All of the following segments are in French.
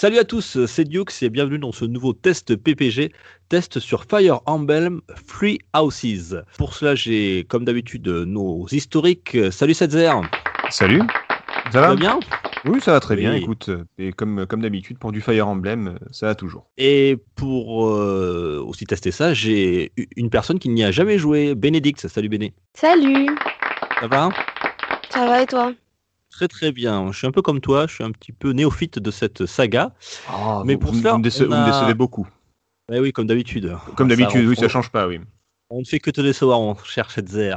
Salut à tous, c'est Dukes et bienvenue dans ce nouveau test PPG, test sur Fire Emblem Free Houses. Pour cela, j'ai comme d'habitude nos historiques. Salut Setzer, Salut, ça ça va? bien? Oui, ça va très bien, écoute. Et comme, comme d'habitude, pour du Fire Emblem, ça va toujours. Et pour euh, aussi tester ça, j'ai une personne qui n'y a jamais joué, Bénédicte. Salut Béné. Salut, Ça va? Ça va et toi? Très très bien. Je suis un peu comme toi, je suis un petit peu néophyte de cette saga. Ah, Mais vous- pour vous, cela, vous me déce- on vous me a- décevez beaucoup. Eh oui, comme d'habitude. Comme Ça, d'habitude, oui, on- ça change pas, oui. On ne fait que te décevoir, on cherche Setzer.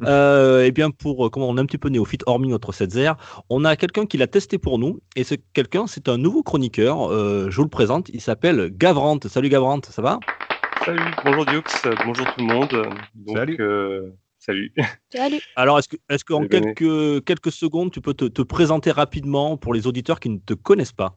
Euh, et bien, pour, euh, comment on est un petit peu néophyte, hormis notre Setzer, on a quelqu'un qui l'a testé pour nous. Et ce quelqu'un, c'est un nouveau chroniqueur. euh, je vous le présente. Il s'appelle Gavrante. Salut Gavrante, ça va? Salut, bonjour Dioux, euh, bonjour tout le monde. Donc, Salut. euh, salut. Salut. Alors, est-ce que, est-ce qu'en quelques, quelques secondes, tu peux te, te présenter rapidement pour les auditeurs qui ne te connaissent pas?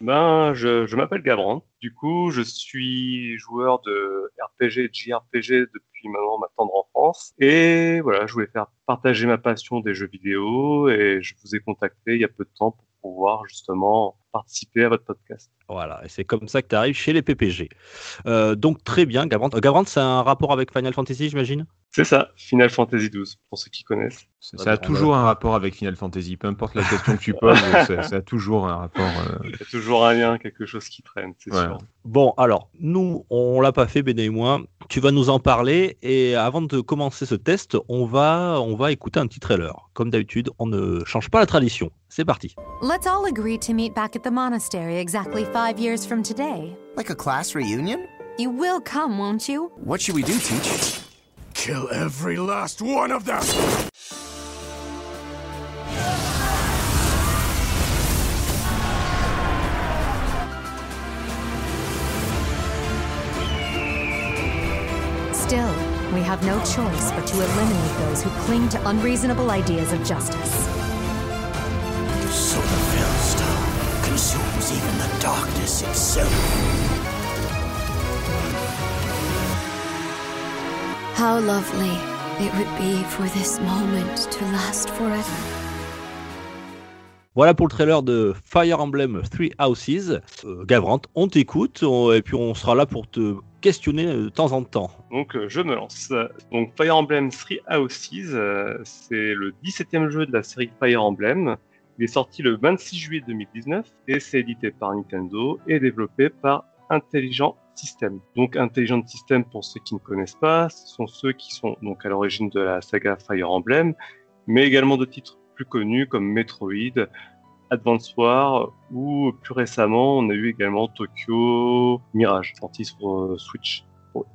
Ben, je, je m'appelle Gavran. Du coup, je suis joueur de RPG et de JRPG depuis maintenant ma tendre enfance. Et voilà, je voulais faire partager ma passion des jeux vidéo et je vous ai contacté il y a peu de temps pour pouvoir justement participer à votre podcast. Voilà, et c'est comme ça que tu arrives chez les PPG. Euh, donc, très bien, Gavrante. Euh, Gavrante, c'est un rapport avec Final Fantasy, j'imagine? C'est ça, Final Fantasy XII, pour ceux qui connaissent. Ça, Ouais, ça a bon, toujours un rapport avec Final Fantasy, peu importe la question que tu poses, ça, ça a toujours un rapport. euh, Il y a toujours un lien, quelque chose qui traîne, c'est Voilà. sûr. Bon, alors, nous, on l'a pas fait, Béné et moi. Tu vas nous en parler. Et avant de commencer ce test, on va, on va écouter un petit trailer. Comme d'habitude, on ne change pas la tradition. C'est parti. Let's all agree to meet back at the monastery exactly five years from today. Like a class reunion? You will come, won't you? What should we do, teacher? Kill every last one of them! Still, we have no choice but to eliminate those who cling to unreasonable ideas of justice. Even the darkness itself. How lovely it would be for this moment to last forever. Voilà pour le trailer de Fire Emblem Three Houses. Euh, Gavrante, on t'écoute. on- Et puis, on sera là pour te questionner de temps en temps. Donc euh, je me lance. Donc Fire Emblem Three Houses, euh, c'est le 17e jeu de la série Fire Emblem. Il est sorti le 26 juillet 2019 et c'est édité par Nintendo et développé par Intelligent System. Donc Intelligent System, pour ceux qui ne connaissent pas, ce sont ceux qui sont donc à l'origine de la saga Fire Emblem, mais également de titres plus connus comme Metroid, Advance War ou plus récemment on a eu également Tokyo Mirage sorti sur euh, Switch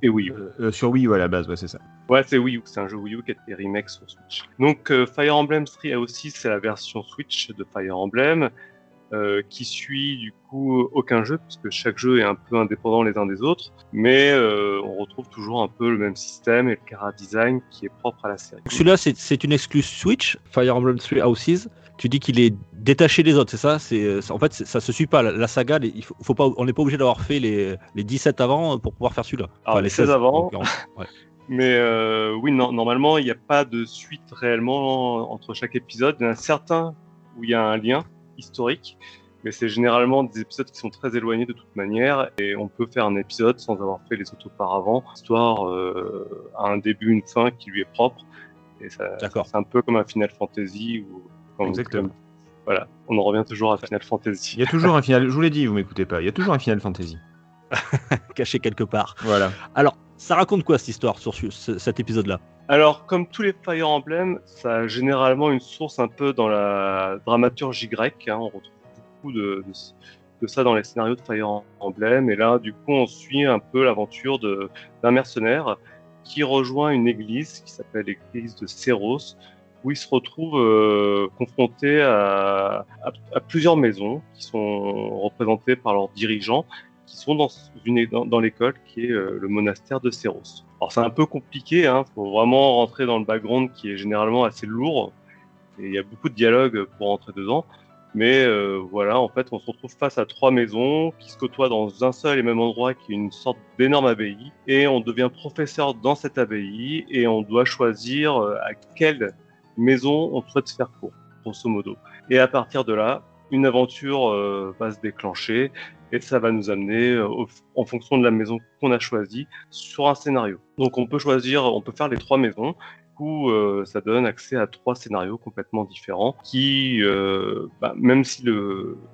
et Wii euh, euh, sur Wii U à la base, c'est ça. Ouais, c'est Wii U, c'est un jeu Wii U qui a été remake sur Switch. Donc euh, Fire Emblem Three aussi, c'est la version Switch de Fire Emblem euh, qui suit du coup aucun jeu puisque chaque jeu est un peu indépendant les uns des autres, mais euh, on retrouve toujours un peu le même système et le cara design qui est propre à la série. Celui-là, c'est une exclus Switch, Fire Emblem Three Houses. Tu dis qu'il est détaché des autres, c'est ça? C'est En fait, ça se suit pas. La, la saga, les- il faut, faut pas, on n'est pas obligé d'avoir fait les, les 17 avant pour pouvoir faire celui-là. Alors, les 16 avant. Ouais. Mais euh, oui, non, normalement, il n'y a pas de suite réellement entre chaque épisode. Il y en a certains où il y a un lien historique, mais c'est généralement des épisodes qui sont très éloignés de toute manière, et on peut faire un épisode sans avoir fait les autres auparavant. L'histoire euh, a un début, une fin qui lui est propre, et ça, D'accord. c'est un peu comme un Final Fantasy ou Exactement. comme- voilà, on en revient toujours à Final Fantasy. Il y a toujours un final, je vous l'ai dit, vous m'écoutez pas, il y a toujours un Final Fantasy. Caché quelque part. Voilà. Alors, ça raconte quoi cette histoire sur ce- ce- cet épisode-là? Alors, comme tous les Fire Emblem, ça a généralement une source un peu dans la dramaturgie grecque. hein. On retrouve beaucoup de, ça dans les scénarios de Fire Emblem. Et là, du coup, on suit un peu l'aventure d'un mercenaire qui rejoint une église qui s'appelle l'église de Séros, où il se retrouve euh, confronté à plusieurs maisons qui sont représentées par leurs dirigeants, qui sont dans, une, dans, dans l'école qui est euh, le monastère de Séros. Alors c'est un peu compliqué, hein, faut vraiment rentrer dans le background qui est généralement assez lourd, et il y a beaucoup de dialogues pour rentrer dedans. Mais euh, voilà, en fait, on se retrouve face à trois maisons qui se côtoient dans un seul et même endroit, qui est une sorte d'énorme abbaye, et on devient professeur dans cette abbaye, et on doit choisir euh, à quelle maison on souhaite faire cours, grosso modo. Et à partir de là, une aventure euh, va se déclencher, et ça va nous amener, euh, en fonction de la maison qu'on a choisie, sur un scénario. Donc on peut choisir, on peut faire les trois maisons. Coup, euh, ça donne accès à trois scénarios complètement différents, qui, euh, bah, même si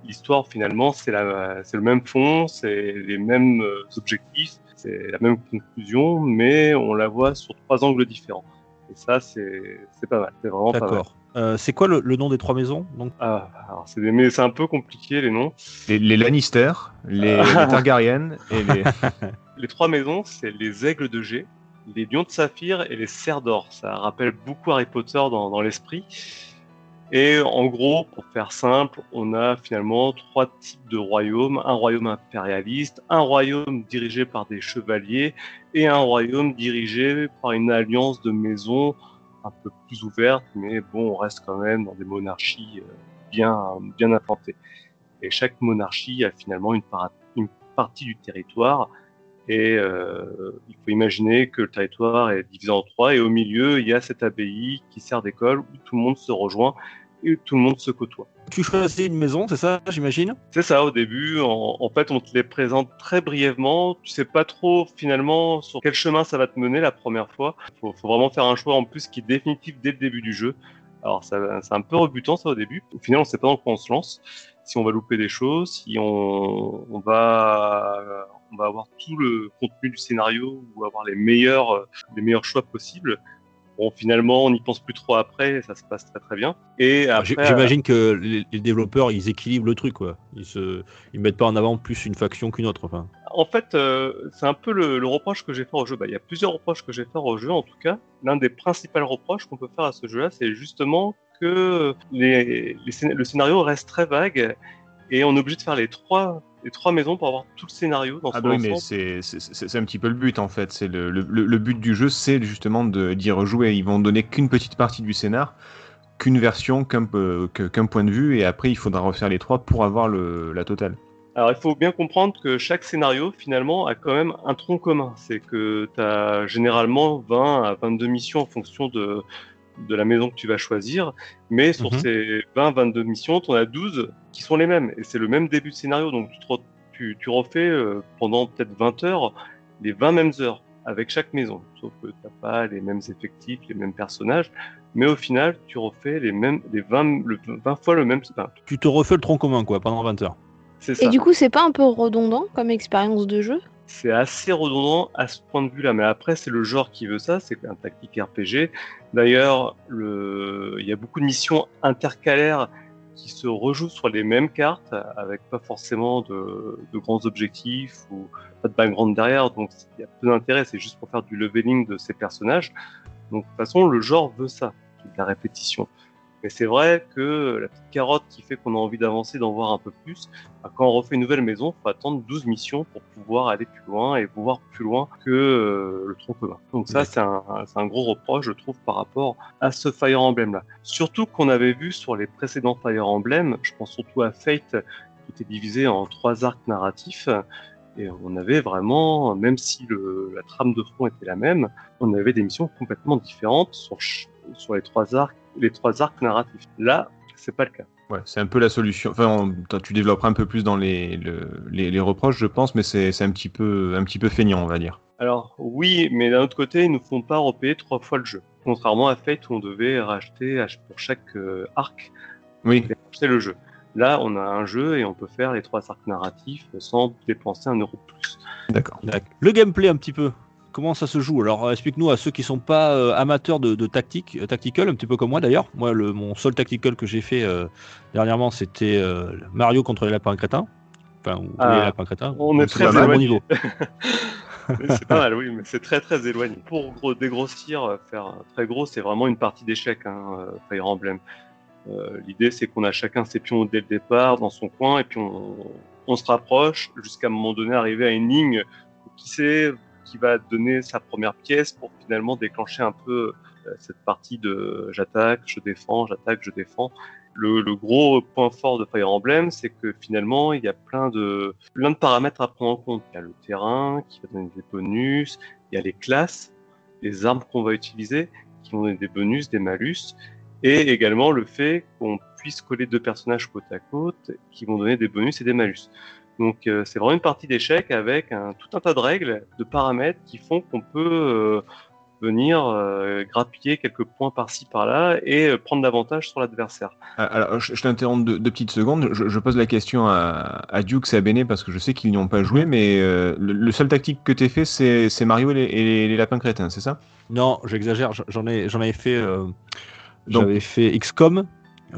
l'histoire finalement c'est le même fond, c'est les mêmes euh, objectifs, c'est la même conclusion, mais on la voit sur trois angles différents. Et ça, c'est pas mal. C'est vraiment pas mal. D'accord. Euh, c'est quoi le, le nom des trois maisons donc? Ah, c'est des- mais c'est un peu compliqué les noms. Les, les Lannister, les, les Targaryen et les. Les trois maisons, c'est les aigles de G, les lions de saphir et les cerfs d'or. Ça rappelle beaucoup Harry Potter dans, dans l'esprit. Et en gros, pour faire simple, on a finalement trois types de royaumes. Un royaume impérialiste, un royaume dirigé par des chevaliers et un royaume dirigé par une alliance de maisons un peu plus ouverte, mais bon, on reste quand même dans des monarchies euh, bien, bien implantées. Et chaque monarchie a finalement une, partie du territoire et euh, il faut imaginer que le territoire est divisé en trois et au milieu, il y a cette abbaye qui sert d'école où tout le monde se rejoint et tout le monde se côtoie. Tu choisis une maison, c'est ça, j'imagine? C'est ça au début. En, en fait, on te les présente très brièvement. Tu sais pas trop finalement sur quel chemin ça va te mener la première fois. Faut, faut vraiment faire un choix en plus qui est définitif dès le début du jeu. Alors c'est un peu rebutant ça au début. Au final, on sait pas dans quoi on se lance. Si on va louper des choses, si on, on va on va avoir tout le contenu du scénario ou avoir les meilleurs les meilleurs choix possibles. Bon, finalement, on n'y pense plus trop après, ça se passe très très bien. Et après, J'imagine que les, les développeurs ils équilibrent le truc quoi. Ils se ils mettent pas en avant plus une faction qu'une autre. Enfin. En fait, euh, c'est un peu le, le reproche que j'ai fait au jeu. Bah, il y a plusieurs reproches que j'ai fait au jeu, en tout cas. L'un des principaux reproches qu'on peut faire à ce jeu-là, c'est justement que les, les scén- le scénario reste très vague et on est obligé de faire les trois, les trois maisons pour avoir tout le scénario dans Ah son bah oui, mais ensemble. c'est un petit peu le but en fait. C'est le, le, le- but du jeu, c'est justement d'y rejouer. Ils vont donner qu'une petite partie du scénar, qu'une version, qu'un qu'un point de vue, et après il faudra refaire les trois pour avoir le, la totale. Alors, il faut bien comprendre que chaque scénario, finalement, a quand même un tronc commun. C'est que tu as généralement 20 à 22 missions en fonction de, de la maison que tu vas choisir. Mais sur Mhm. ces 20, 22 missions, tu en as 12 qui sont les mêmes. Et c'est le même début de scénario. Donc, tu, te re- tu, tu refais euh, pendant peut-être 20 heures les 20 mêmes heures avec chaque maison. Sauf que tu pas les mêmes effectifs, les mêmes personnages. Mais au final, tu refais les mêmes, les 20, le, 20 fois le même. enfin, Tu te refais le tronc commun quoi pendant 20 heures. ça. Et du coup, c'est pas un peu redondant comme expérience de jeu? C'est assez redondant à ce point de vue-là. Mais après, c'est le genre qui veut ça, c'est un tactique RPG. D'ailleurs, le... il y a beaucoup de missions intercalaires qui se rejouent sur les mêmes cartes, avec pas forcément de, de grands objectifs ou pas de background derrière. Donc, il y a peu d'intérêt. C'est juste pour faire du leveling de ces personnages. Donc, de toute façon, le genre veut ça, de la répétition. Mais c'est vrai que la petite carotte qui fait qu'on a envie d'avancer, d'en voir un peu plus, bah, quand on refait une nouvelle maison, il faut attendre 12 missions pour pouvoir aller plus loin et pouvoir plus loin que euh, le tronc commun. Donc ça, c'est un, gros reproche, je trouve, par rapport à ce Fire Emblem-là. Surtout qu'on avait vu sur les précédents Fire Emblem, je pense surtout à Fate, qui était divisé en trois arcs narratifs, et on avait vraiment, même si la trame de fond était la même, on avait des missions complètement différentes sur les trois arcs, les trois arcs narratifs. Là, c'est pas le cas. Ouais, c'est un peu la solution. Enfin, on- tu développeras un peu plus dans les, le- les, les reproches, je pense, mais c'est c'est un petit peu un petit peu feignant, on va dire. Alors oui, mais d'un autre côté, ils ne font pas repayer trois fois le jeu. Contrairement à Fate où on devait racheter pour chaque euh, arc, Oui, et racheter le jeu. Là, on a un jeu et on peut faire les trois arcs narratifs sans dépenser un euro de plus. d'accord. Le gameplay un petit peu. Comment ça se joue? Alors explique-nous à ceux qui sont pas euh, amateurs de, de tactique, euh, tactical, un petit peu comme moi d'ailleurs. Moi, le, mon seul tactical que j'ai fait euh, dernièrement, c'était euh, Mario contre les lapins crétins. Enfin, ou Ah, les lapins crétins. on est très bon éloigné. niveau. C'est pas mal, oui, mais c'est très très éloigné. Pour gros, dégrossir, faire très gros, c'est vraiment une partie d'échecs, hein, Fire Emblem. L'idée, c'est qu'on a chacun ses pions dès le départ dans son coin, et puis on, on se rapproche jusqu'à un moment donné arriver à une ligne. Qui sait, qui va donner sa première pièce pour finalement déclencher un peu euh, cette partie de j'attaque, je défends, j'attaque, je défends. Le, gros point fort de Fire Emblem, c'est que finalement, il y a plein de, plein de paramètres à prendre en compte. Il y a le terrain qui va donner des bonus, il y a les classes, les armes qu'on va utiliser qui vont donner des bonus, des malus, et également le fait qu'on puisse coller deux personnages côte à côte qui vont donner des bonus et des malus. Donc euh, c'est vraiment une partie d'échec avec un, tout un tas de règles, de paramètres qui font qu'on peut euh, venir euh, grappiller quelques points par-ci par-là et euh, prendre l'avantage sur l'adversaire. Ah, Alors, je, je t'interromps deux, deux, petites secondes. Je, je, pose la question à, à Duke et à Bene parce que je sais qu'ils n'y ont pas joué, mais euh, le, le, seul tactique que tu fait, c'est Mario et les, et les, lapins crétins, c'est ça? Non, j'exagère. J'en avais fait. J'avais fait XCOM,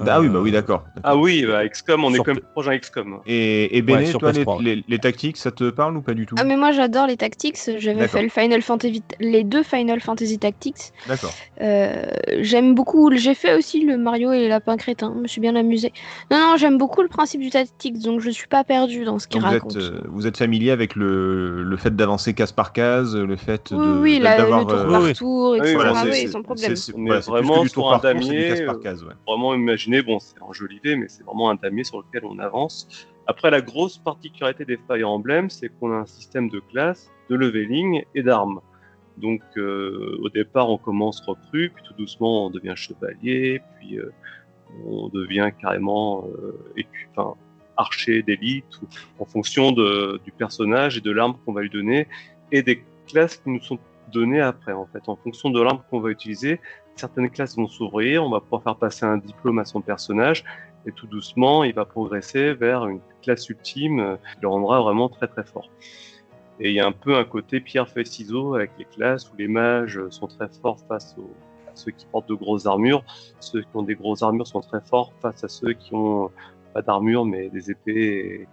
ah oui, bah oui, d'accord. Ah oui, bah, XCOM, on est quand même proche d'un XCOM. Et, et Béné, ouais, toi, les, les, les, tactiques, ça te parle ou pas du tout Ah, mais moi j'adore les tactiques. J'avais fait le Final Fantasy, les deux Final Fantasy Tactics. D'accord. Euh, j'aime beaucoup. J'ai fait aussi le Mario et les lapins crétins. Je me suis bien amusé. Non, non, j'aime beaucoup le principe du tactics, donc je suis pas perdu dans ce qu'il raconte. Vous êtes, euh, vous êtes familier avec le, le fait d'avancer case par case, le fait oui, de. Oui, la, le tour euh... par tour, etc. Oui, voilà, oui, sans problème. C'est vraiment sur un damier. Vraiment bon, c'est un mais c'est vraiment un damier sur lequel on avance. Après, la grosse particularité des Fire Emblem, c'est qu'on a un système de classe, de leveling et d'armes. Donc, euh, au départ, on commence recrue, puis tout doucement, on devient chevalier, puis euh, on devient carrément euh, archer d'élite, en fonction du personnage et de l'arme qu'on va lui donner, et des classes qui nous sont données après, en fait, en fonction de l'arme qu'on va utiliser certaines classes vont s'ouvrir, on va pouvoir faire passer un diplôme à son personnage, et tout doucement, il va progresser vers une classe ultime qui le rendra vraiment très très fort. Et il y a un peu un côté pierre feuille ciseaux avec les classes où les mages sont très forts face à ceux qui portent de grosses armures, ceux qui ont des grosses armures sont très forts face à ceux qui ont pas d'armure mais des épées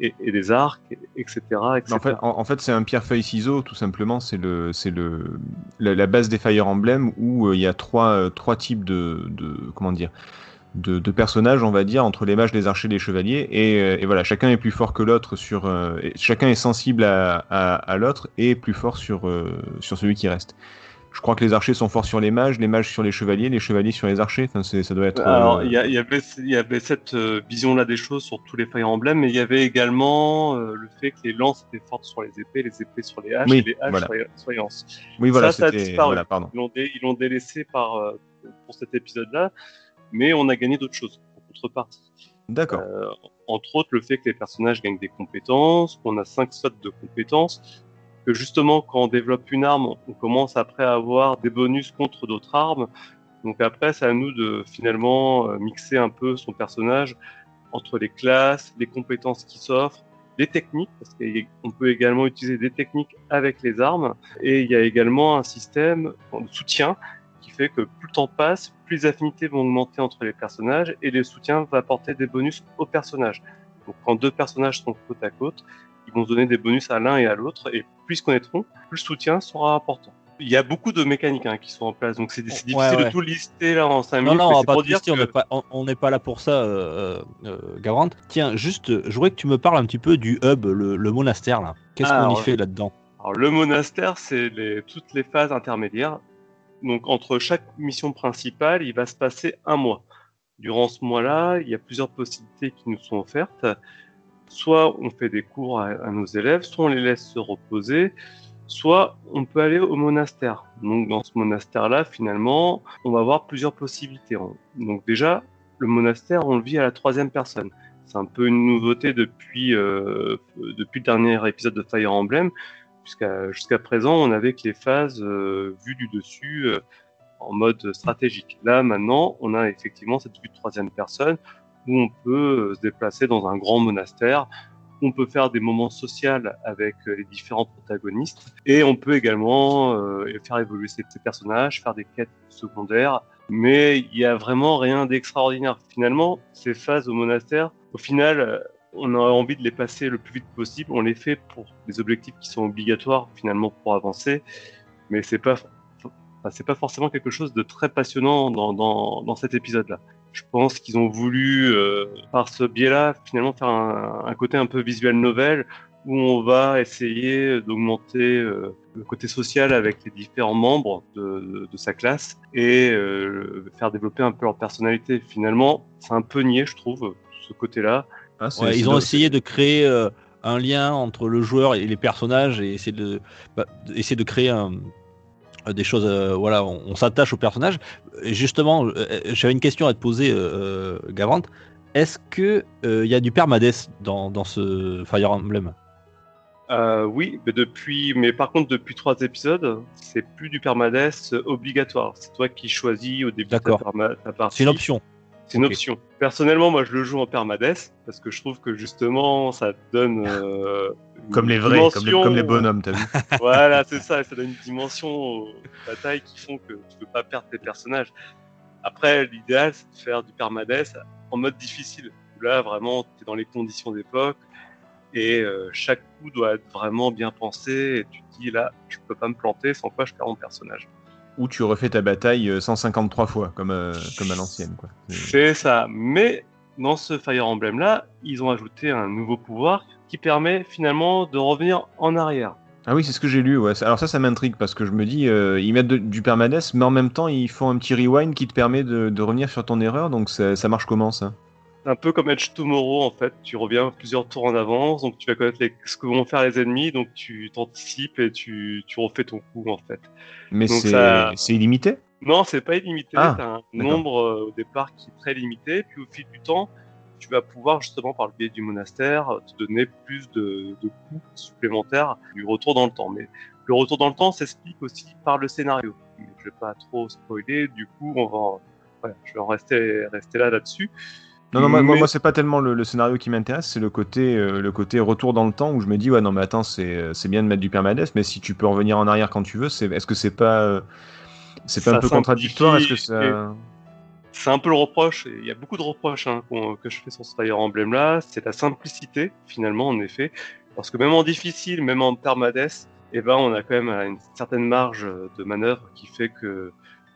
et, des arcs, etc. etc. En fait, c'est un pierre-feuille-ciseau, tout simplement. C'est le, c'est le, la, base des Fire Emblem où euh, il y a trois, euh, trois types de, de comment dire, de, personnages, on va dire, entre les mages, les archers, les chevaliers. Et, euh, et voilà, chacun est plus fort que l'autre sur, chacun est sensible à, l'autre et plus fort sur, sur celui qui reste. Je crois que les archers sont forts sur les mages, les mages sur les chevaliers, les chevaliers sur les archers. Enfin, ça doit être. Alors, il y, y, avait, il y avait cette euh, vision-là des choses sur tous les Fire Emblem, mais il y avait également euh, le fait que les lances étaient fortes sur les épées, les épées sur les haches, oui, et les haches voilà. sur les lances. Oui, voilà, ça, ça a disparu. Voilà, pardon. Ils l'ont dé, délaissé par, euh, pour cet épisode-là, mais on a gagné d'autres choses en contrepartie. D'accord. Euh, entre autres, le fait que les personnages gagnent des compétences, qu'on a cinq slots de compétences, que justement quand on développe une arme, on commence après à avoir des bonus contre d'autres armes. Donc après, c'est à nous de finalement euh, mixer un peu son personnage entre les classes, les compétences qui s'offrent, les techniques, parce qu'on peut également utiliser des techniques avec les armes, et il y a également un système de soutien qui fait que plus le temps passe, plus les affinités vont augmenter entre les personnages, et le soutien va apporter des bonus aux personnages. Donc quand deux personnages sont côte à côte, ils vont se donner des bonus à l'un et à l'autre, et plus ils se connaîtront, plus le soutien sera important. Il y a beaucoup de mécaniques hein, qui sont en place, donc c'est difficile ouais, ouais. de tout lister là en 5 minutes. Non, non, on va pas que... on n'est pas, pas, là pour ça, euh, euh, Gavrant. Tiens, juste, je voudrais que tu me parles un petit peu du hub, le, le monastère là. Qu'est-ce ah, qu'on y ouais. fait là-dedans? Alors le monastère, c'est les, toutes les phases intermédiaires. Donc entre chaque mission principale, il va se passer un mois. Durant ce mois-là, il y a plusieurs possibilités qui nous sont offertes soit on fait des cours à, nos élèves, soit on les laisse se reposer, soit on peut aller au monastère. Donc dans ce monastère-là, finalement, on va avoir plusieurs possibilités. Donc déjà, le monastère, on le vit à la troisième personne. C'est un peu une nouveauté depuis, euh, depuis le dernier épisode de Fire Emblem, jusqu'à présent, on avait que les phases euh, vues du dessus euh, en mode stratégique. Là, maintenant, on a effectivement cette vue de troisième personne où on peut se déplacer dans un grand monastère, on peut faire des moments sociaux avec les différents protagonistes, et on peut également euh, faire évoluer ces, personnages, faire des quêtes secondaires, mais il n'y a vraiment rien d'extraordinaire. Finalement, ces phases au monastère, au final, on a envie de les passer le plus vite possible, on les fait pour des objectifs qui sont obligatoires finalement pour avancer, mais c'est pas c'est pas forcément quelque chose de très passionnant dans, dans, dans cet épisode-là je pense qu'ils ont voulu, euh, par ce biais-là, finalement faire un, un, côté un peu visuel novel, où on va essayer d'augmenter euh, le côté social avec les différents membres de, de- de sa classe et euh, faire développer un peu leur personnalité. Finalement, c'est un peu niais, je trouve, ce côté-là. Ah, Ouais, ils ont essayé de créer euh, un lien entre le joueur et les personnages et essayer de, bah, essayer de créer un- des choses. euh, voilà, on, on s'attache aux personnages. Et justement, euh, j'avais une question à te poser, euh. Est-ce que euh, il y a du permades dans, dans ce Fire Emblem? Euh, oui, mais depuis, mais par contre depuis trois épisodes, c'est plus du permades obligatoire. C'est toi qui choisis au début de ta, ta partie. C'est une option. C'est une option. Personnellement, moi, je le joue en permades parce que je trouve que justement, ça donne euh, une Comme les vrais, comme les, dimension- comme les bonhommes, t'as vu voilà, c'est ça. Ça donne une dimension aux batailles qui font que tu peux pas perdre tes personnages. Après, l'idéal, c'est de faire du permades en mode difficile. Là, vraiment, tu es dans les conditions d'époque et euh, chaque coup doit être vraiment bien pensé. Et tu te dis, là, je peux pas me planter, sans quoi je perds mon personnage. Ou tu refais ta bataille euh, 153 fois, comme, euh, comme à l'ancienne. quoi. C'est- ça. Mais dans ce Fire Emblem là, ils ont ajouté un nouveau pouvoir qui permet finalement de revenir en arrière. Ah oui, c'est ce que j'ai lu. Ouais. Alors ça, ça m'intrigue parce que je me dis, euh, ils mettent de- du permades, mais en même temps, ils font un petit rewind qui te permet de, de revenir sur ton erreur. Donc ça, ça marche comment ça? C'est un peu comme Edge Tomorrow en fait. Tu reviens plusieurs tours en avance, donc tu vas connaître les- ce que vont faire les ennemis, donc tu t'anticipes et tu, tu refais ton coup en fait. Mais c'est ça- illimité? Non, c'est pas illimité. Ah, T'as un nombre euh, au départ qui est très limité, puis au fil du temps, tu vas pouvoir justement par le biais du monastère te donner plus de, de coups supplémentaires du retour dans le temps. Mais le retour dans le temps s'explique aussi par le scénario. Je vais pas trop spoiler, du coup, on va, voilà, je vais en rester, rester là là-dessus. Non, non, moi, moi, Mais- moi, c'est pas tellement le, le scénario qui m'intéresse, c'est le côté, euh, le côté retour dans le temps où je me dis, ouais, non, mais attends, c'est euh, c'est bien de mettre du permades, mais si tu peux revenir en arrière quand tu veux, c'est- est-ce que c'est pas, euh, c'est pas Ça un peu contradictoire? Est-ce que simplifie ça. C'est un peu le reproche, il y a beaucoup de reproches hein, que je fais sur ce Fire Emblem là, c'est la simplicité finalement en effet, parce que même en difficile, même en permades, eh ben on a quand même une certaine marge de manœuvre qui fait que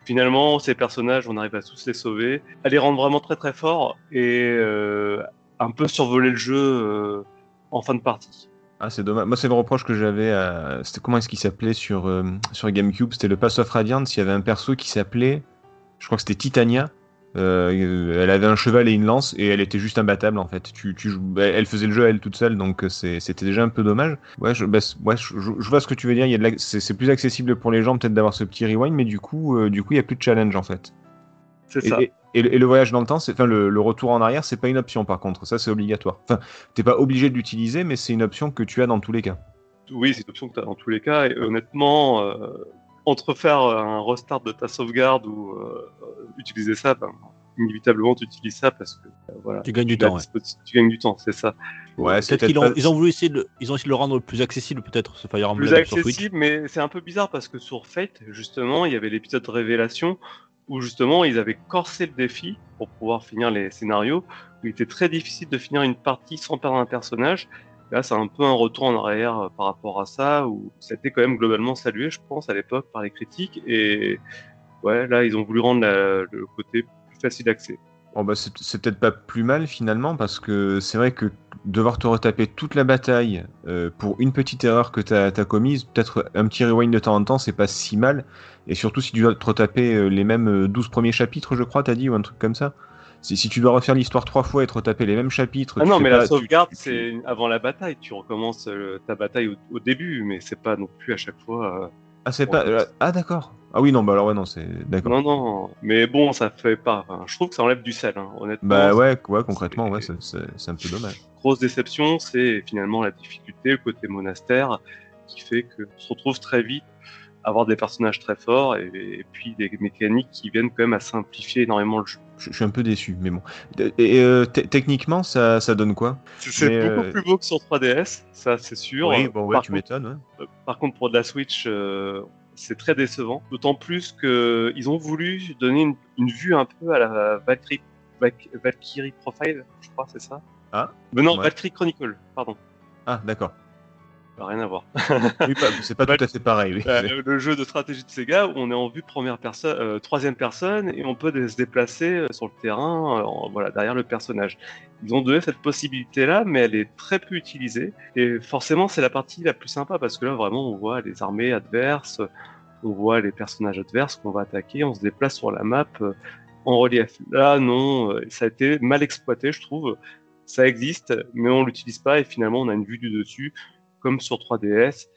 finalement ces personnages, on arrive à tous les sauver, à les rendre vraiment très très forts et euh, un peu survoler le jeu euh, en fin de partie. Ah, c'est dommage. Moi, c'est le reproche que j'avais à. Comment est-ce qu'il s'appelait sur, euh, sur GameCube? C'était le Pass of Radiance. Il y avait un perso qui s'appelait. Je crois que c'était Titania. Euh, elle avait un cheval et une lance et elle était juste imbattable en fait. Tu, tu, joues- elle faisait le jeu elle toute seule donc euh, c'était déjà un peu dommage. Ouais, je, bah, c- ouais, je, je- je vois ce que tu veux dire. Il y a de la- c'est plus accessible pour les gens peut-être d'avoir ce petit rewind, mais du coup, euh, du coup, il y a plus de challenge en fait. C'est Et, ça. et- et le- et le voyage dans le temps, enfin, le, le retour en arrière, c'est pas une option par contre. Ça, c'est obligatoire. Enfin, t'es pas obligé de l'utiliser, mais c'est une option que tu as dans tous les cas. Oui, c'est une option que tu as dans tous les cas. Et honnêtement, euh, entre faire un restart de ta sauvegarde ou euh, euh, utiliser ça, ben, inévitablement tu utilises ça parce que euh, voilà. Tu gagnes du temps, ouais. Tu gagnes du temps, c'est ça. Ouais, Peut-être qu'ils ont, pas- ils ont voulu essayer de, ils ont essayé de le rendre plus accessible peut-être ce Fire Emblem Plus sur accessible, mais c'est un peu bizarre parce que sur Fate, justement, il y avait l'épisode Révélation où justement ils avaient corsé le défi pour pouvoir finir les scénarios. Où il était très difficile de finir une partie sans perdre un personnage. Là, c'est un peu un retour en arrière euh, par rapport à ça, où ça a été quand même globalement salué, je pense, à l'époque par les critiques. Et ouais, là, ils ont voulu rendre le côté plus facile d'accès. Bon, bah, c'est, peut-être pas plus mal finalement, parce que c'est vrai que devoir te retaper toute la bataille euh, pour une petite erreur que t'as, t'as commise, peut-être un petit rewind de temps en temps, c'est pas si mal. Et surtout si tu dois te retaper euh, les mêmes euh, 12 premiers chapitres, je crois, t'as dit, ou un truc comme ça. Si, si tu dois refaire l'histoire trois fois et te retaper les mêmes chapitres. Ah non, mais pas- la sauvegarde, tu- c'est avant la bataille. Tu recommences euh, ta bataille au, au début, mais c'est pas non plus à chaque fois. euh, Ah, c'est pas. euh, Ah, d'accord. Ah oui, non, bah alors ouais, non, c'est. D'accord. Non, non, mais bon, ça fait pas. enfin, je trouve que ça enlève du sel, hein, honnêtement. Bah ouais, ouais, concrètement, ouais, c'est, un peu dommage. Grosse déception, c'est finalement la difficulté, le côté monastère, qui fait que on se retrouve très vite à avoir des personnages très forts et, et puis des mécaniques qui viennent quand même à simplifier énormément le jeu. Je, je suis un peu déçu, mais bon. Et euh, te- techniquement, ça, ça donne quoi C'est beaucoup euh, plus beau que sur 3DS, ça c'est sûr. Oui, bon, ouais, Par tu m'étonnes. ouais. Euh, Par contre, pour de la Switch, euh, c'est très décevant. D'autant plus que ils ont voulu donner une, une vue un peu à la Valkyrie, Valk- Valkyrie Profile, je crois, c'est ça Ah Mais non, ouais. Valkyrie Chronicle, pardon. Ah, d'accord. Rien à voir. Oui, c'est pas tout à fait pareil. oui. Euh, le, jeu de stratégie de Sega où on est en vue première personne, euh, troisième personne et on peut se déplacer euh, sur le terrain, euh, voilà, derrière le personnage. Ils ont donné cette possibilité-là, mais elle est très peu utilisée. Et forcément, c'est la partie la plus sympa parce que là, vraiment, on voit les armées adverses, on voit les personnages adverses qu'on va attaquer, on se déplace sur la map euh, en relief. Là, non, ça a été mal exploité, je trouve. Ça existe, mais on l'utilise pas et finalement, on a une vue du dessus, comme sur 3DS.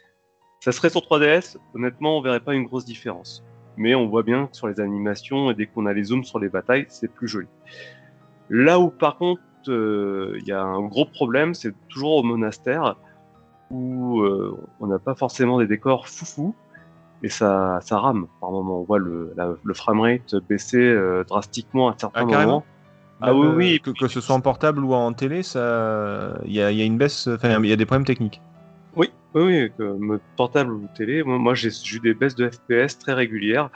Ça serait sur 3DS, honnêtement, on verrait pas une grosse différence. Mais on voit bien que sur les animations et dès qu'on a les zooms sur les batailles, c'est plus joli. Là où par contre, euh, il y a un gros problème, c'est toujours au monastère où euh, on n'a pas forcément des décors foufou et ça, ça rame par moment. On voit le, la- le framerate baisser euh, drastiquement à certains Ah, carrément moments. Ah oui, oui. Que, que ce soit en portable ou en télé, ça, il y y a une baisse. Enfin, il y a des problèmes techniques. Oui, oui, comme portable ou télé. Moi, moi, j'ai eu des baisses de FPS très régulières.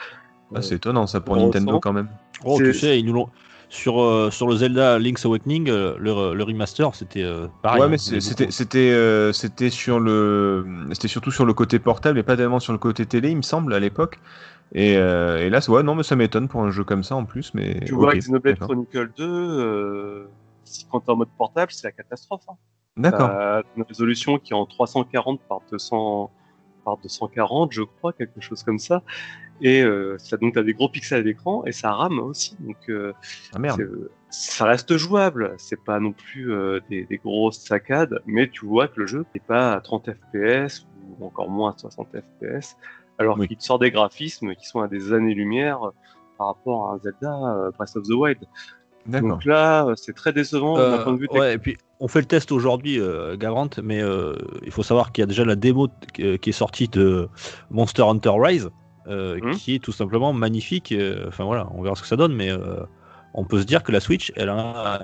Ah, c'est étonnant ça pour on Nintendo ressent. quand même. Oh, tu sais, ils nous l'ont. Sur, euh, sur le Zelda Link's Awakening, euh, le, le remaster, c'était euh, pareil. ouais, hein, mais c'était beaucoup. c'était euh, c'était sur le c'était surtout sur le côté portable et pas tellement sur le côté télé, il me semble à l'époque. Et, euh, et là, ouais, non, mais ça m'étonne pour un jeu comme ça en plus, mais. Tu vois, ok, Xenoblade. Chronicle 2, euh, si quand t'es en mode portable, c'est la catastrophe. Hein. D'accord. T'as une résolution qui est en 340 par 200 par 240, je crois, quelque chose comme ça. Et euh, ça, donc t'as des gros pixels à l'écran et ça rame aussi. Donc euh, Ah merde. euh, ça reste jouable. C'est pas non plus euh, des, des grosses saccades, mais tu vois que le jeu n'est pas à 30 FPS ou encore moins à 60 FPS, alors Oui. qu'il te sort des graphismes qui sont à des années-lumière par rapport à un Zelda euh, Breath of the Wild. D'accord. Donc là, euh, c'est très décevant d'un Euh, point de vue ouais, et puis on fait le test aujourd'hui, euh, Gavrant, mais euh, il faut savoir qu'il y a déjà la démo qui est sortie de Monster Hunter Rise, euh, Mhm. qui est tout simplement magnifique. euh, Enfin voilà, on verra ce que ça donne, mais euh, on peut se dire que la Switch, elle a,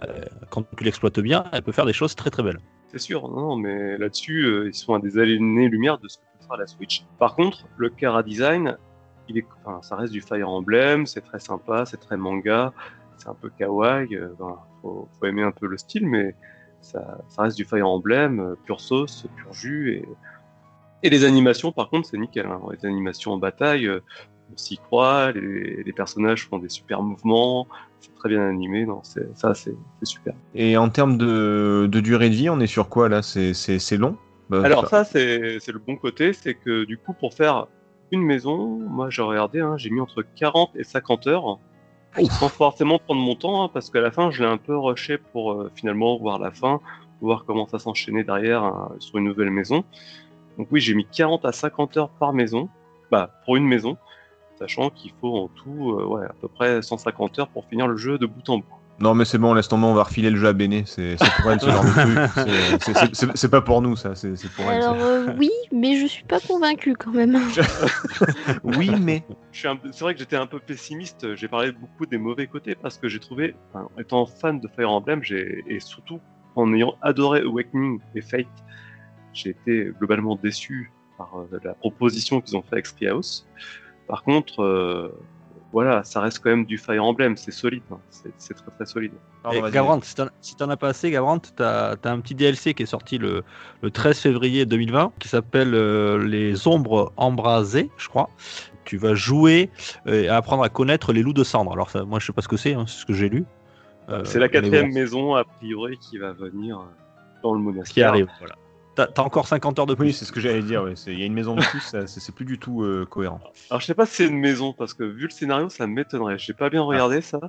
quand tu l'exploites bien, elle peut faire des choses très très belles. C'est sûr, non, mais là-dessus, euh, ils sont à des années-lumière de ce que faire la Switch. Par contre, le Kara Design, il est, enfin, ça reste du Fire Emblem, c'est très sympa, c'est très manga, c'est un peu kawaii, euh, ben, faut, faut aimer un peu le style, mais ça, ça reste du Fire Emblem, euh, pure sauce, pur jus, et, et les animations, par contre, c'est nickel. hein. Les animations en bataille, euh, on s'y croit, les, les personnages font des super mouvements, c'est très bien animé, non, ça, c'est, super. Et en termes de, de durée de vie, on est sur quoi là? C'est long? Bah, Alors ça- c'est le bon côté, c'est que du coup, pour faire une maison, moi j'ai regardé, hein, j'ai mis entre 40 et 50 heures, sans forcément prendre mon temps, hein, parce qu'à la fin, je l'ai un peu rushé pour euh, finalement voir la fin, voir comment ça s'enchaînait derrière hein, sur une nouvelle maison. Donc oui, j'ai mis 40 à 50 heures par maison, bah pour une maison, sachant qu'il faut en tout euh, ouais, à peu près 150 heures pour finir le jeu de bout en bout. Non, mais c'est bon, laisse tomber, on va refiler le jeu à Béné. C'est pour elle ce genre de truc. C'est- pas pour nous, ça. C'est pour elle. Alors euh, oui, mais je suis pas convaincue quand même. Oui, mais. C'est vrai que j'étais un peu pessimiste. J'ai parlé beaucoup des mauvais côtés parce que j'ai trouvé, enfin, étant fan de Fire Emblem, j'ai et surtout en ayant adoré Awakening et Fate, j'ai été globalement déçu par euh, la proposition qu'ils ont fait avec Treehouse. Par contre, euh, voilà, ça reste quand même du Fire Emblem. C'est solide, hein. c'est très très solide. Et. Gavrant, si t'en si as pas assez, Gavrant, t'as as un petit DLC qui est sorti le, le 13 février 2020 qui s'appelle euh, Les Ombres Embrasées, je crois. Tu vas jouer euh, et apprendre à connaître les loups de cendre. Alors, ça, moi, je sais pas ce que c'est, hein, c'est ce que j'ai lu. Euh, c'est la mais quatrième bon, maison a priori qui va venir dans le monastère. qui arrive. Voilà. T'as encore 50 heures de plus. Oui, c'est ce que j'allais dire. ouais. Il y a une maison de plus, c'est plus du tout euh, cohérent. Alors je sais pas si c'est une maison parce que vu le scénario ça m'étonnerait. J'ai pas bien regardé ça,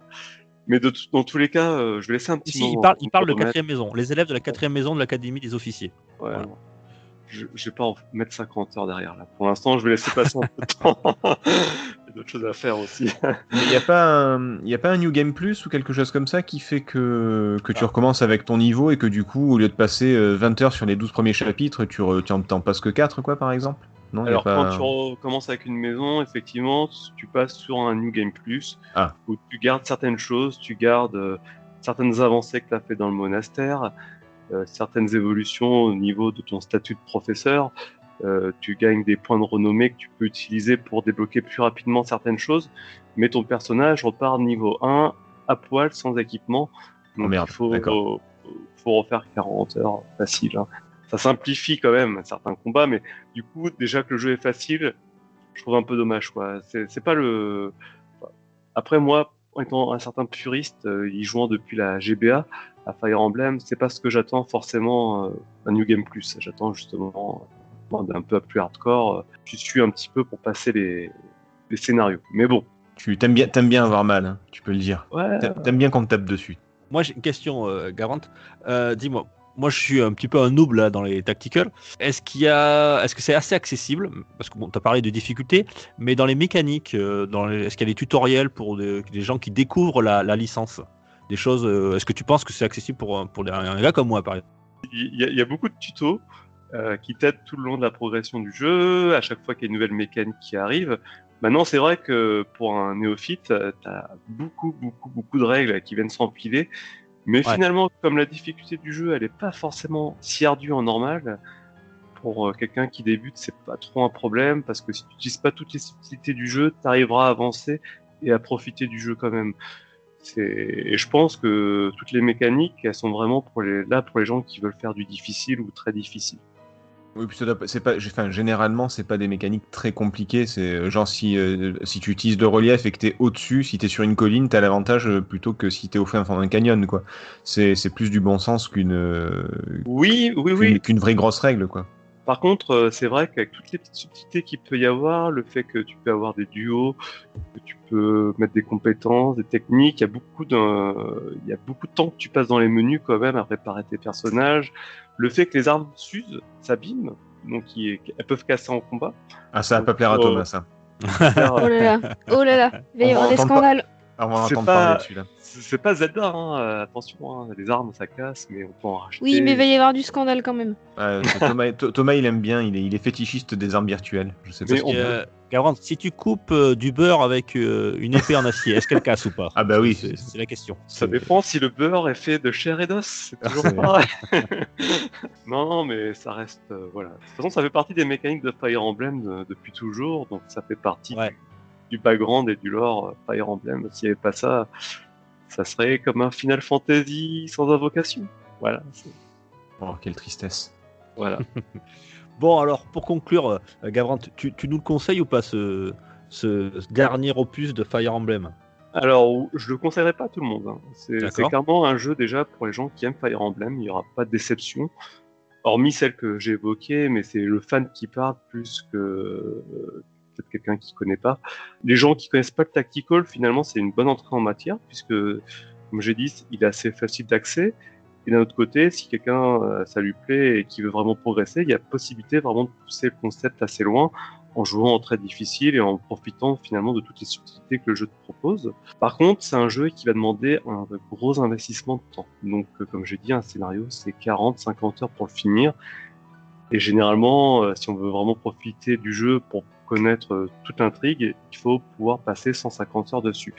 mais de dans tous les cas, euh, je vais laisser un petit Si, moment. il parle, il parle de quatrième maison. Les élèves de la quatrième maison de l'Académie des officiers. Ouais, Voilà. Je, vais pas en mettre 50 heures derrière là. Pour l'instant, je vais laisser passer un peu de temps. Il y a d'autres choses à faire aussi. Il n'y a, pas un- il y a pas un New Game Plus ou quelque chose comme ça qui fait que, que tu recommences avec ton niveau et que du coup, au lieu de passer euh, 20 heures sur les 12 premiers chapitres, tu, re- tu en, t'en passes que 4, quoi, par exemple? Non, Alors pas... quand tu recommences avec une maison, effectivement, tu passes sur un New Game Plus Ah. où tu gardes certaines choses, tu gardes euh, certaines avancées que tu as fait dans le monastère, euh, certaines évolutions au niveau de ton statut de professeur. euh, tu gagnes des points de renommée que tu peux utiliser pour débloquer plus rapidement certaines choses, mais ton personnage repart niveau 1 à poil sans équipement. Donc Oh merde, il faut, faut refaire 40 heures facile. hein. ça simplifie quand même certains combats, mais du coup, déjà que le jeu est facile, je trouve un peu dommage, quoi. C'est pas le. Après, moi, en étant un certain puriste, euh, y jouant depuis la GBA à Fire Emblem, c'est pas ce que j'attends forcément euh, un New Game Plus. J'attends justement euh, d'un peu plus hardcore. euh, Je suis un petit peu pour passer les, les scénarios. Mais bon, Tu t'aimes bien, t'aimes bien avoir mal, hein, tu peux le dire. ouais. T'a- T'aimes bien qu'on te tape dessus. Moi, j'ai une question, euh, Garante. Euh, Dis-moi, moi, je suis un petit peu un noob là dans les tacticals. Est-ce qu'il y a, est-ce que c'est assez accessible? Parce que bon, t'as parlé de difficultés, mais dans les mécaniques, euh, dans est-ce qu'il y a des tutoriels pour des, gens qui découvrent la, licence? Des choses. euh, est-ce que tu penses que c'est accessible pour pour un gars comme moi, par exemple? Il y, a- il y a beaucoup de tutos euh, qui t'aident tout le long de la progression du jeu, à chaque fois qu'il y a une nouvelle mécanique qui arrive. Maintenant, c'est vrai que pour un néophyte, tu as beaucoup, beaucoup, beaucoup de règles qui viennent s'empiler. Mais Ouais. finalement, comme la difficulté du jeu, elle est pas forcément si ardue en normal, pour euh, quelqu'un qui débute, c'est pas trop un problème, parce que si tu n'utilises pas toutes les subtilités du jeu, tu arriveras à avancer et à profiter du jeu quand même. C'est- Et je pense que toutes les mécaniques, elles sont vraiment pour les... là pour les gens qui veulent faire du difficile ou très difficile. Oui, puis c'est pas, enfin, généralement, c'est pas des mécaniques très compliquées. C'est euh, genre si, euh, si tu utilises le relief et que t'es au-dessus, si t'es sur une colline, t'as l'avantage euh, plutôt que si t'es au fin fond d'un canyon, quoi. C'est, c'est plus du bon sens qu'une, euh, Oui, oui, oui. qu'une vraie grosse règle, quoi. Par contre, euh, c'est vrai qu'avec toutes les petites subtilités qu'il peut y avoir, le fait que tu peux avoir des duos, que tu peux mettre des compétences, des techniques, il y a beaucoup d'un, il y a beaucoup de temps que tu passes dans les menus quand même à préparer tes personnages. Le fait que les armes s'usent, s'abîment, donc ils- elles peuvent casser en combat. Ah, ça va pas plaire à Oh. Thomas, ça. Oh là là, oh là là, il va y avoir des scandales. Ah, on va C'est entendre pas- parler dessus, là. C'est pas Zelda, hein, euh, attention, hein, les armes ça casse, mais on peut en racheter. Oui, mais il va y avoir du scandale quand même. Ouais, Thomas, Tho- Thomas, il aime bien, il est, il est fétichiste des armes virtuelles. Je sais pas Mais Euh, Garante, si tu coupes euh, du beurre avec euh, une épée en acier, est-ce qu'elle casse ou pas? Ah bah oui. c'est la question. Ça dépend si le beurre est fait de chair et d'os. C'est toujours pareil. non, non, mais ça reste. euh, voilà. De toute façon, ça fait partie des mécaniques de Fire Emblem de- depuis toujours. Donc, ça fait partie Ouais. du, du background et du lore euh, Fire Emblem. S'il n'y avait pas ça, ça serait comme un Final Fantasy sans invocation. Voilà. Oh, quelle tristesse. Voilà. Bon, alors, pour conclure, euh, Gavrant, tu, tu nous le conseilles ou pas, ce, ce dernier opus de Fire Emblem? Alors, je le conseillerais pas à tout le monde. hein. C'est clairement un jeu déjà pour les gens qui aiment Fire Emblem. Il n'y aura pas de déception, hormis celle que j'ai évoquée, mais c'est le fan qui parle plus que euh, peut-être quelqu'un qui connaît pas. Les gens qui connaissent pas le tactical, finalement, c'est une bonne entrée en matière puisque, comme j'ai dit, il est assez facile d'accès. Et d'un autre côté, si quelqu'un euh, ça lui plaît et qui veut vraiment progresser, il y a possibilité vraiment de pousser le concept assez loin en jouant en très difficile et en profitant finalement de toutes les subtilités que le jeu te propose. Par contre, c'est un jeu qui va demander un gros investissement de temps. Donc, euh, comme j'ai dit, un scénario, c'est 40-50 heures pour le finir. Et généralement, euh, si on veut vraiment profiter du jeu pour connaître euh, toute l'intrigue, il faut pouvoir passer 150 heures dessus.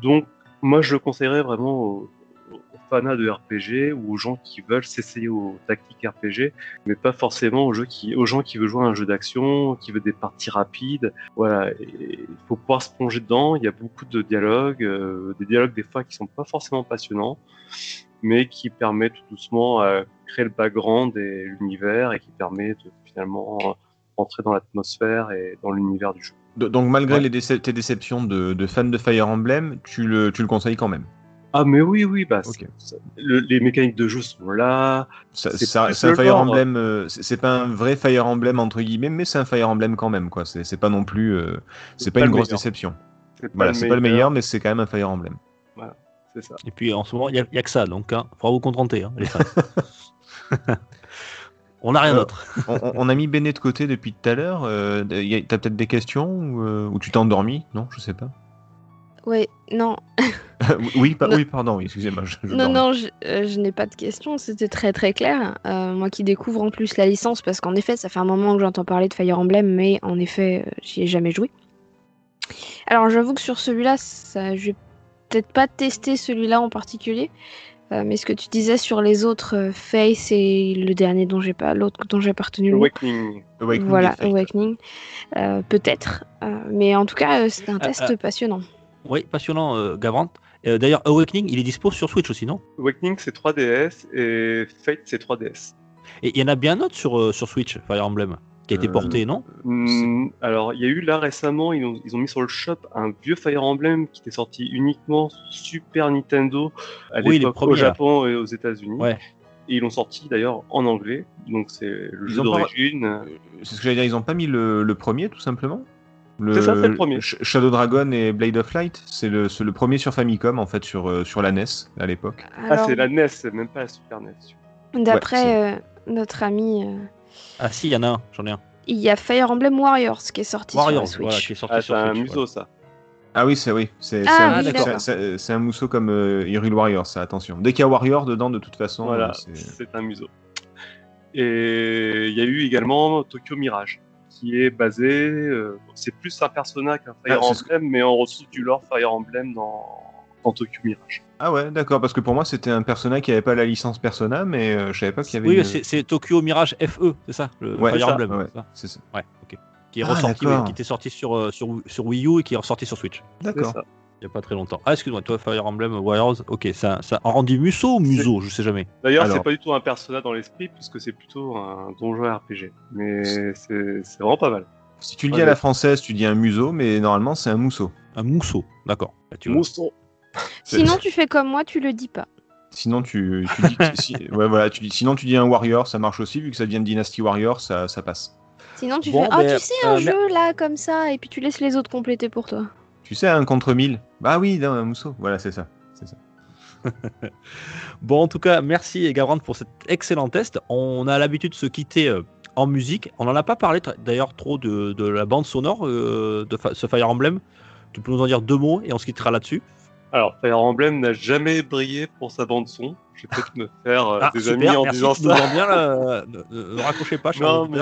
Donc, moi, je le conseillerais vraiment aux, aux fanats de RPG ou aux gens qui veulent s'essayer aux tactiques RPG, mais pas forcément aux, jeux qui, aux gens qui veulent jouer à un jeu d'action, qui veulent des parties rapides. Voilà, il faut pouvoir se plonger dedans. Il y a beaucoup de dialogues, euh, des dialogues des fois qui sont pas forcément passionnants, mais qui permettent tout doucement à créer le background et l'univers et qui permet de finalement euh, rentrer dans l'atmosphère et dans l'univers du jeu. Do- Donc, malgré Ouais. les déce- tes déceptions de, de fans de Fire Emblem, tu le, tu le conseilles quand même? Ah mais oui oui bah Ok. c'est- ça- le- les mécaniques de jeu sont là. C'est un Fire genre. Emblem, euh, c'est pas un vrai Fire Emblem entre guillemets, mais c'est un Fire Emblem quand même, quoi. C'est pas non plus, euh, c'est pas, pas une grosse meilleur. déception. Voilà, c'est pas le meilleur, mais c'est quand même un Fire Emblem. C'est ça. Et puis en ce moment, il n'y a, que ça, donc il faudra vous contenter, hein, les fans. On n'a rien Euh, d'autre. on, a mis Béné de côté depuis tout à l'heure. Euh, T'as peut-être des questions ou, euh, ou tu t'es endormi? Non, je sais pas. Non, oui, pa- Non. oui, pardon, oui, excusez-moi. je- je non, dormais. non, je, euh, je n'ai pas de questions, c'était très très clair. Euh, moi qui découvre en plus la licence, parce qu'en effet, ça fait un moment que j'entends parler de Fire Emblem, mais en effet, j'y ai jamais joué. Alors j'avoue que sur celui-là, vais peut-être pas tester celui-là en particulier, euh, mais ce que tu disais sur les autres, euh, Face et le dernier dont j'ai pas, l'autre dont j'ai pas retenu le nom. Awakening. Awakening Voilà. Awakening. Euh, peut-être. Euh, mais en tout cas, euh, c'était un test euh, passionnant. Oui, passionnant, euh, Gavrant. Euh, D'ailleurs, Awakening, il est dispo sur Switch aussi, non? Awakening c'est 3DS et Fate c'est 3DS. Et il y en a bien un autre sur, euh, sur Switch, Fire Emblem, qui a été Euh, porté, non? Hmm, alors, il y a eu là récemment, ils ont, ils ont mis sur le shop un vieux Fire Emblem qui était sorti uniquement sur Super Nintendo à Oui, l'époque au là. Japon et aux États-Unis. Ouais. Et ils l'ont sorti d'ailleurs en anglais, donc c'est le Ils jeu pas- d'origine. C'est ce que j'allais dire, ils ont pas mis le, le premier tout simplement? C'est ça, c'est le premier. Sh- Shadow Dragon et Blade of Light, c'est le, premier sur Famicom en fait, sur, euh, sur la NES à l'époque. Ah, c'est la NES, c'est même pas la Super NES. D'après euh, notre ami, euh, Ah si, il y en a un, j'en ai un. il y a Fire Emblem Warriors qui est sorti Warriors, sur la voilà, Switch. qui est sorti Ah, c'est un Switch. museau, ça. Ah oui, c'est oui, c'est Ah, un, oui, un mousseau comme euh, Hyrule Warrior, ça attention. Dès qu'il y a Warrior dedans, de toute façon, Voilà, euh, c'est- un museau. Et il y a eu également Tokyo Mirage, qui est basé. euh, c'est plus un personnage qu'un Fire Ah, Emblem, mais on retrouve du lore Fire Emblem dans, dans Tokyo Mirage. Ah ouais, d'accord, parce que pour moi c'était un personnage qui avait pas la licence Persona, mais euh, je savais pas qu'il y avait. Oui, une- c'est c'est Tokyo Mirage FE, c'est ça le Ouais, Fire c'est ça, Emblem, ouais. c'est ça c'est ça. Ouais, ok. Qui est Ah, ressorti, d'accord. ouais, qui était sorti sur, euh, sur, sur Wii U et qui est ressorti sur Switch. D'accord. Il n'y a pas très longtemps. Ah, excuse-moi, toi, Fire Emblem Warriors, ok, ça, ça en rendu Musso ou Muso, je sais jamais. D'ailleurs, Alors. c'est pas du tout un personnage dans l'esprit, puisque c'est plutôt un donjon RPG. Mais c'est c'est vraiment pas mal. Si tu le dis Ouais, à la française, tu dis un museau, mais normalement c'est un mousseau. Un Mousseau, d'accord. Bah. Mousson. Sinon, tu fais comme moi, tu le dis pas. Sinon tu, tu dis, si- ouais, voilà, tu dis, sinon tu dis un warrior, ça marche aussi vu que ça vient de Dynasty Warrior, ça, ça passe. Sinon, tu Bon, fais Ah, ben, tu sais, un euh, jeu là, comme ça, et puis tu laisses les autres compléter pour toi. Tu sais un contre 1000 Bah oui, un mousseau. Voilà, c'est ça. C'est ça. Bon, en tout cas, merci Gabrand pour cet excellent test. On a l'habitude de se quitter euh, en musique. On n'en a pas parlé d'ailleurs trop de, de la bande sonore euh, de ce Fire Emblem. Tu peux nous en dire deux mots et on se quittera là-dessus. Alors, Fire Emblem n'a jamais brillé pour sa bande-son. Je vais peut-être me faire euh, Ah, des super, amis en merci, disant ça. bien, euh, ne, ne- ne raccrochez pas, Non, mais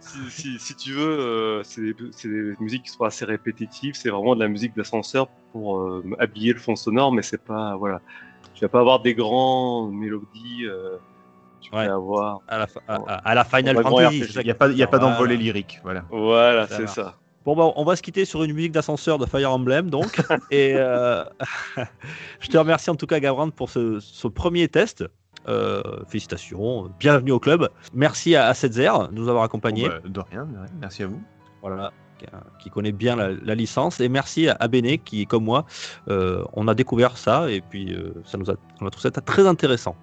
si, si, si tu veux, euh, c'est des, c'est des musiques qui sont assez répétitives. C'est vraiment de la musique d'ascenseur pour euh, habiller le fond sonore, mais c'est pas voilà. Tu vas pas avoir des grandes mélodies. euh, tu Ouais. vas avoir. À la, fa- à, à- à la Final Fantasy. Il n'y a pas, y a pas Voilà. d'envolée lyrique. Voilà. Voilà, Ça c'est marche. ça. Bon, bah, on va se quitter sur une musique d'ascenseur de Fire Emblem, donc. et euh, je te remercie en tout cas, Gabrand, pour ce, ce premier test. Euh, félicitations, bienvenue au club. Merci à, à Setzer de nous avoir accompagnés. Bon, bah, de rien, de rien. Merci à vous. Voilà, qui, qui connaît bien la, la licence. Et merci à, à Béné, qui, comme moi, euh, on a découvert ça et puis euh, ça nous a, on a trouvé ça très intéressant.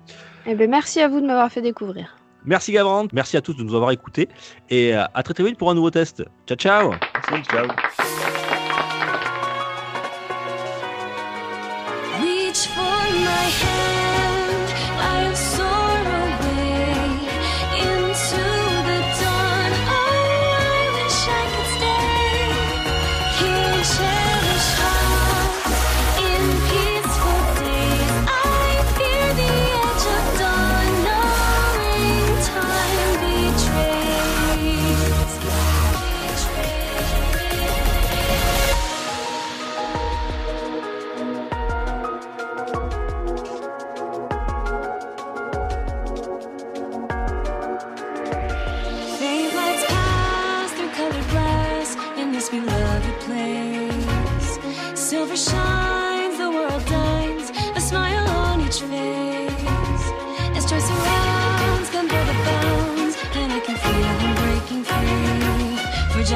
Eh ben, merci à vous de m'avoir fait découvrir. Merci Gabrand, merci à tous de nous avoir écoutés et à très très vite pour un nouveau test. Ciao ciao Merci, ciao.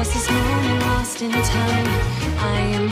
Just this moment lost in time, I am